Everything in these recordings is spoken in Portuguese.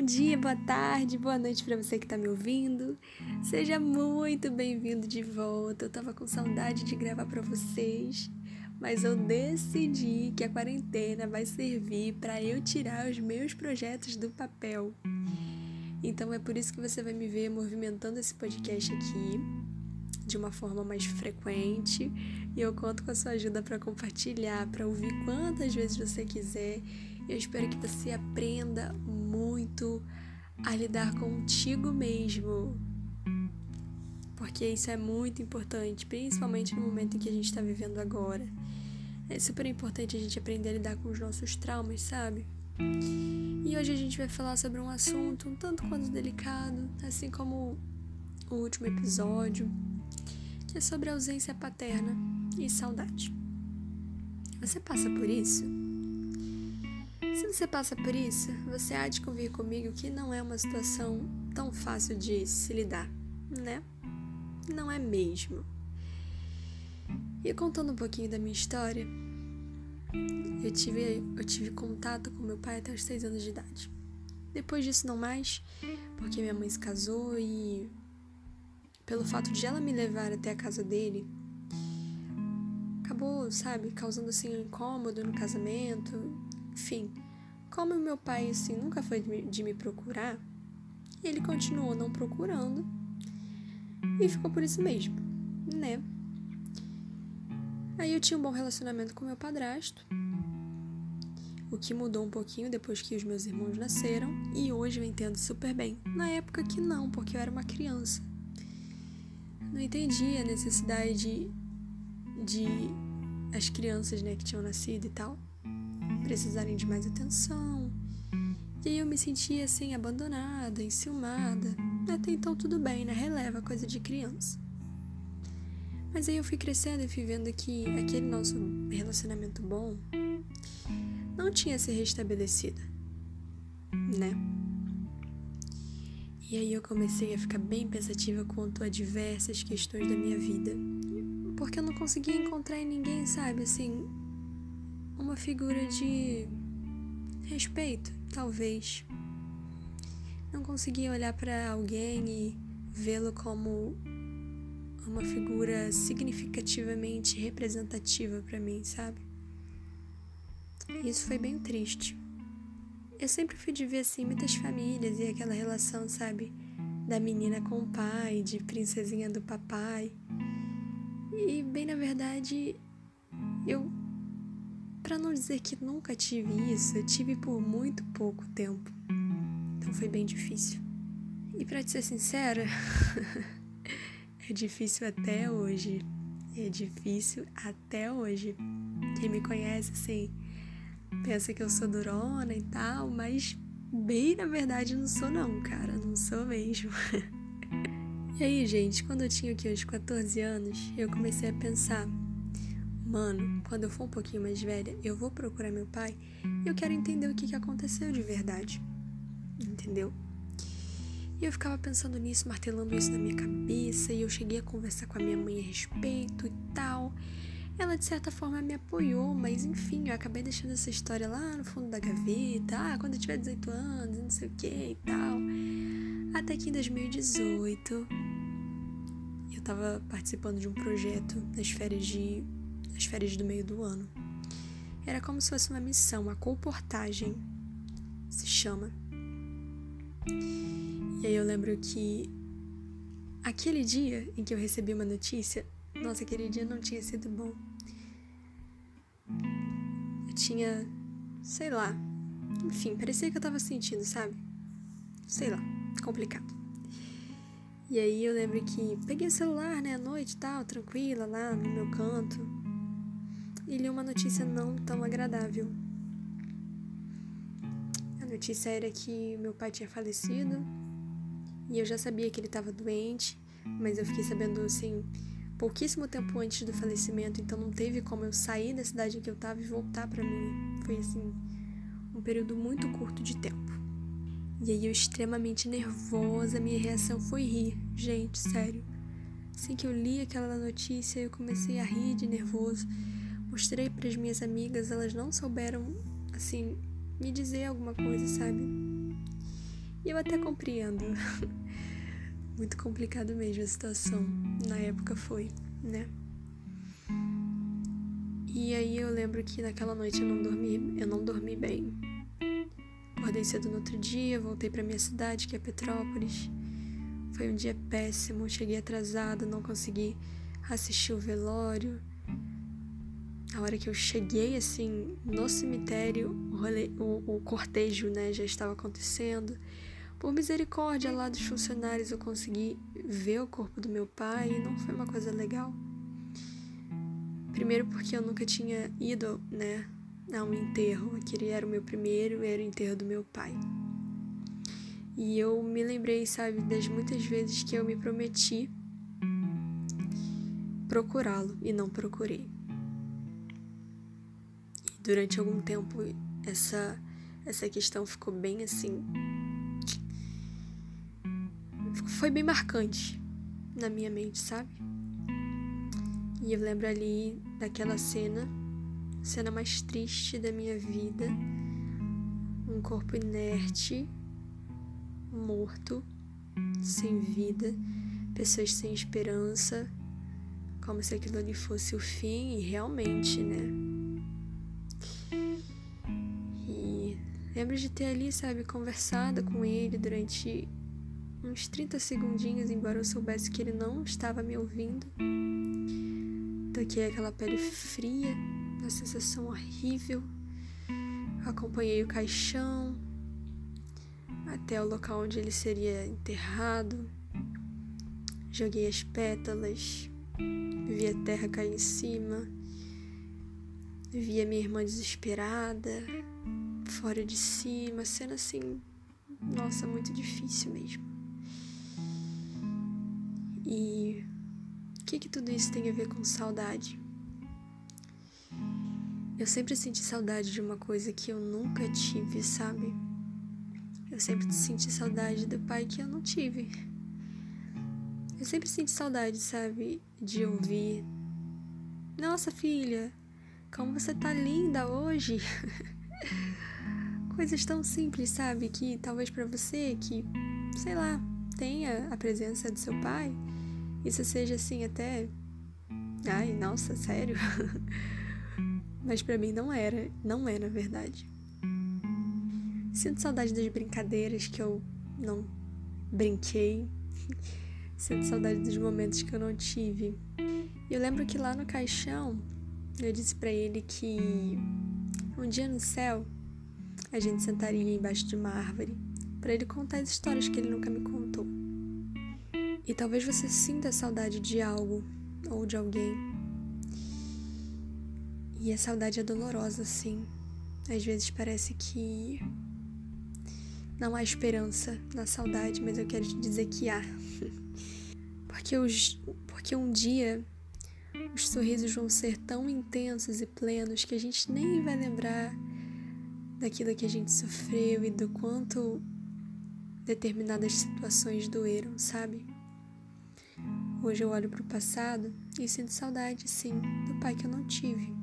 Bom dia, boa tarde, boa noite para você que está me ouvindo. Seja muito bem-vindo de volta. Eu tava com saudade de gravar para vocês, mas eu decidi que a quarentena vai servir para eu tirar os meus projetos do papel. Então é por isso que você vai me ver movimentando esse podcast aqui de uma forma mais frequente e eu conto com a sua ajuda para compartilhar, para ouvir quantas vezes você quiser. Eu espero que você aprenda muito a lidar contigo mesmo. Porque isso é muito importante, principalmente no momento em que a gente está vivendo agora. É super importante a gente aprender a lidar com os nossos traumas, sabe? E hoje a gente vai falar sobre um assunto um tanto quanto delicado, assim como o último episódio, que é sobre ausência paterna e saudade. Você passa por isso? Se você passa por isso, você há de convir comigo que não é uma situação tão fácil de se lidar, né? Não é mesmo. E contando um pouquinho da minha história, eu tive, eu tive contato com meu pai até os seis anos de idade. Depois disso, não mais, porque minha mãe se casou e, pelo fato de ela me levar até a casa dele, acabou, sabe, causando assim um incômodo no casamento. Enfim, como meu pai assim nunca foi de me, procurar, ele continuou não procurando e ficou por isso mesmo, né? Aí eu tinha um bom relacionamento com meu padrasto, o que mudou um pouquinho depois que os meus irmãos nasceram, e hoje eu entendo super bem. Na época que não, porque eu era uma criança. Não entendia a necessidade de, de as crianças né, que tinham nascido e tal precisarem de mais atenção. E aí eu me sentia assim, abandonada, enciumada. Até então tudo bem, né? Releva coisa de criança. Mas aí eu fui crescendo e fui vendo que aquele nosso relacionamento bom não tinha se restabelecido, né? E aí eu comecei a ficar bem pensativa quanto a diversas questões da minha vida. Porque eu não conseguia encontrar em ninguém, sabe, assim, uma figura de respeito, talvez. Não conseguia olhar para alguém e vê-lo como uma figura significativamente representativa para mim, sabe? Isso foi bem triste. Eu sempre fui de ver assim muitas famílias e aquela relação, sabe, da menina com o pai, de princesinha do papai. E bem na verdade, eu para não dizer que nunca tive isso, eu tive por muito pouco tempo. Então foi bem difícil. E para te ser sincera, É difícil até hoje. É difícil até hoje. Quem me conhece, assim, pensa que eu sou durona e tal, mas bem na verdade não sou não, cara. Não sou mesmo. e aí, gente, quando eu tinha aqui uns 14 anos, eu comecei a pensar, mano, quando eu for um pouquinho mais velha, eu vou procurar meu pai e eu quero entender o que, que aconteceu de verdade. Entendeu? E eu ficava pensando nisso, martelando isso na minha cabeça, e eu cheguei a conversar com a minha mãe a respeito e tal. Ela de certa forma me apoiou, mas enfim, eu acabei deixando essa história lá no fundo da gaveta. Ah, quando eu tiver 18 anos, não sei o que e tal. Até que em 2018 eu tava participando de um projeto nas férias de nas férias do meio do ano. Era como se fosse uma missão, uma comportagem se chama. E aí eu lembro que aquele dia em que eu recebi uma notícia, nossa, aquele dia não tinha sido bom. Eu tinha, sei lá, enfim, parecia que eu tava sentindo, sabe? Sei lá, complicado. E aí eu lembro que peguei o celular, né, à noite e tal, tranquila, lá no meu canto, e li uma notícia não tão agradável. A notícia era que meu pai tinha falecido e eu já sabia que ele estava doente, mas eu fiquei sabendo assim pouquíssimo tempo antes do falecimento, então não teve como eu sair da cidade em que eu estava e voltar para mim. Foi assim um período muito curto de tempo. E aí eu extremamente nervosa, minha reação foi rir. Gente, sério. Assim que eu li aquela notícia, eu comecei a rir de nervoso. Mostrei para as minhas amigas, elas não souberam assim me dizer alguma coisa, sabe? E eu até compreendo. Muito complicado mesmo a situação. Na época foi, né? E aí eu lembro que naquela noite eu não dormi, eu não dormi bem. Acordei cedo no outro dia, voltei para minha cidade, que é Petrópolis. Foi um dia péssimo, cheguei atrasada, não consegui assistir o velório. A hora que eu cheguei, assim, no cemitério, o, rolê, o, o cortejo, né, já estava acontecendo. Por misericórdia lá dos funcionários, eu consegui ver o corpo do meu pai e não foi uma coisa legal. Primeiro porque eu nunca tinha ido, né, a um enterro. Aquele era o meu primeiro, era o enterro do meu pai. E eu me lembrei, sabe, das muitas vezes que eu me prometi procurá-lo e não procurei. Durante algum tempo essa essa questão ficou bem assim foi bem marcante na minha mente, sabe? E eu lembro ali daquela cena, cena mais triste da minha vida, um corpo inerte, morto, sem vida, pessoas sem esperança, como se aquilo ali fosse o fim, e realmente, né? Lembro de ter ali, sabe, conversado com ele durante uns 30 segundinhos, embora eu soubesse que ele não estava me ouvindo. Toquei aquela pele fria, uma sensação horrível. Acompanhei o caixão até o local onde ele seria enterrado. Joguei as pétalas, vi a terra cair em cima, vi a minha irmã desesperada, fora de si, uma cena assim, nossa, muito difícil mesmo. E o que, que tudo isso tem a ver com saudade? Eu sempre senti saudade de uma coisa que eu nunca tive, sabe? Eu sempre senti saudade do pai que eu não tive. Eu sempre senti saudade, sabe? De ouvir: Nossa filha, como você tá linda hoje! Coisas tão simples, sabe? Que talvez para você, que, sei lá, tenha a presença do seu pai, isso seja assim até. Ai, nossa, sério? Mas para mim não era, não é na verdade. Sinto saudade das brincadeiras que eu não brinquei. Sinto saudade dos momentos que eu não tive. E eu lembro que lá no caixão eu disse para ele que um dia no céu a gente sentaria embaixo de uma árvore para ele contar as histórias que ele nunca me contou. E talvez você sinta saudade de algo ou de alguém. E a saudade é dolorosa, sim. Às vezes parece que não há esperança na saudade, mas eu quero te dizer que há. Porque, os, porque um dia os sorrisos vão ser tão intensos e plenos que a gente nem vai lembrar daquilo que a gente sofreu e do quanto determinadas situações doeram, sabe? Hoje eu olho para o passado e sinto saudade, sim, do pai que eu não tive.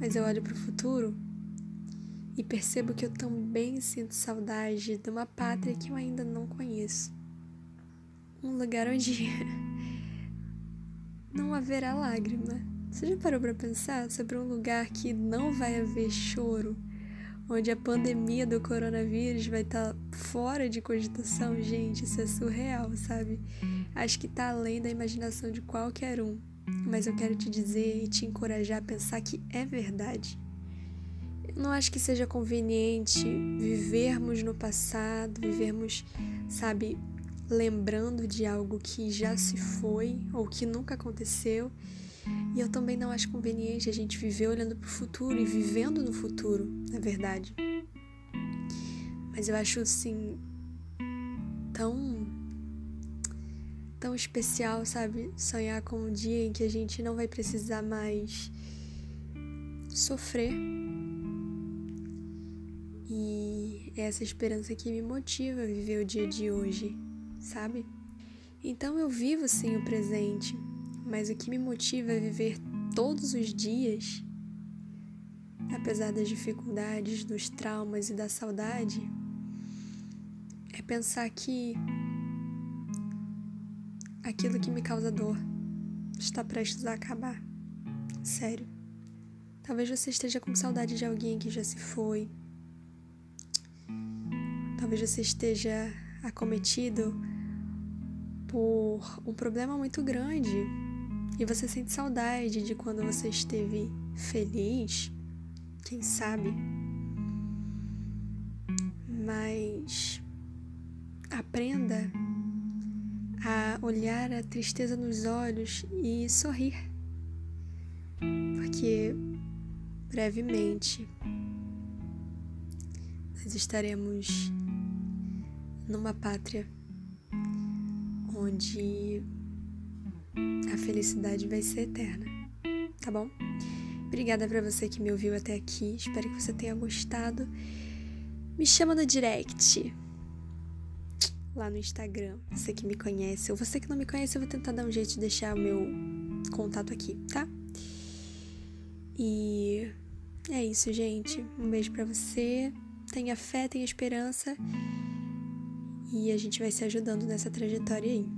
Mas eu olho para o futuro e percebo que eu também sinto saudade de uma pátria que eu ainda não conheço. Um lugar onde não haverá lágrima. Você já parou para pensar sobre um lugar que não vai haver choro? onde a pandemia do coronavírus vai estar tá fora de cogitação, gente, isso é surreal, sabe? Acho que tá além da imaginação de qualquer um. Mas eu quero te dizer e te encorajar a pensar que é verdade. Eu não acho que seja conveniente vivermos no passado, vivermos, sabe, lembrando de algo que já se foi ou que nunca aconteceu e eu também não acho conveniente a gente viver olhando para o futuro e vivendo no futuro, na verdade. Mas eu acho assim tão tão especial, sabe? Sonhar com um dia em que a gente não vai precisar mais sofrer. E é essa esperança que me motiva a viver o dia de hoje, sabe? Então eu vivo sim o presente mas o que me motiva a viver todos os dias, apesar das dificuldades, dos traumas e da saudade, pensar que aquilo que me causa dor está prestes a acabar. Sério. Talvez você esteja com saudade de alguém que já se foi. Talvez você esteja acometido por um problema muito grande e você sente saudade de quando você esteve feliz, quem sabe? Mas aprenda a olhar a tristeza nos olhos e sorrir, porque brevemente nós estaremos numa pátria onde a felicidade vai ser eterna, tá bom? Obrigada para você que me ouviu até aqui. Espero que você tenha gostado. Me chama no direct lá no Instagram, você que me conhece, ou você que não me conhece, eu vou tentar dar um jeito de deixar o meu contato aqui, tá? E é isso, gente. Um beijo para você. Tenha fé, tenha esperança. E a gente vai se ajudando nessa trajetória aí.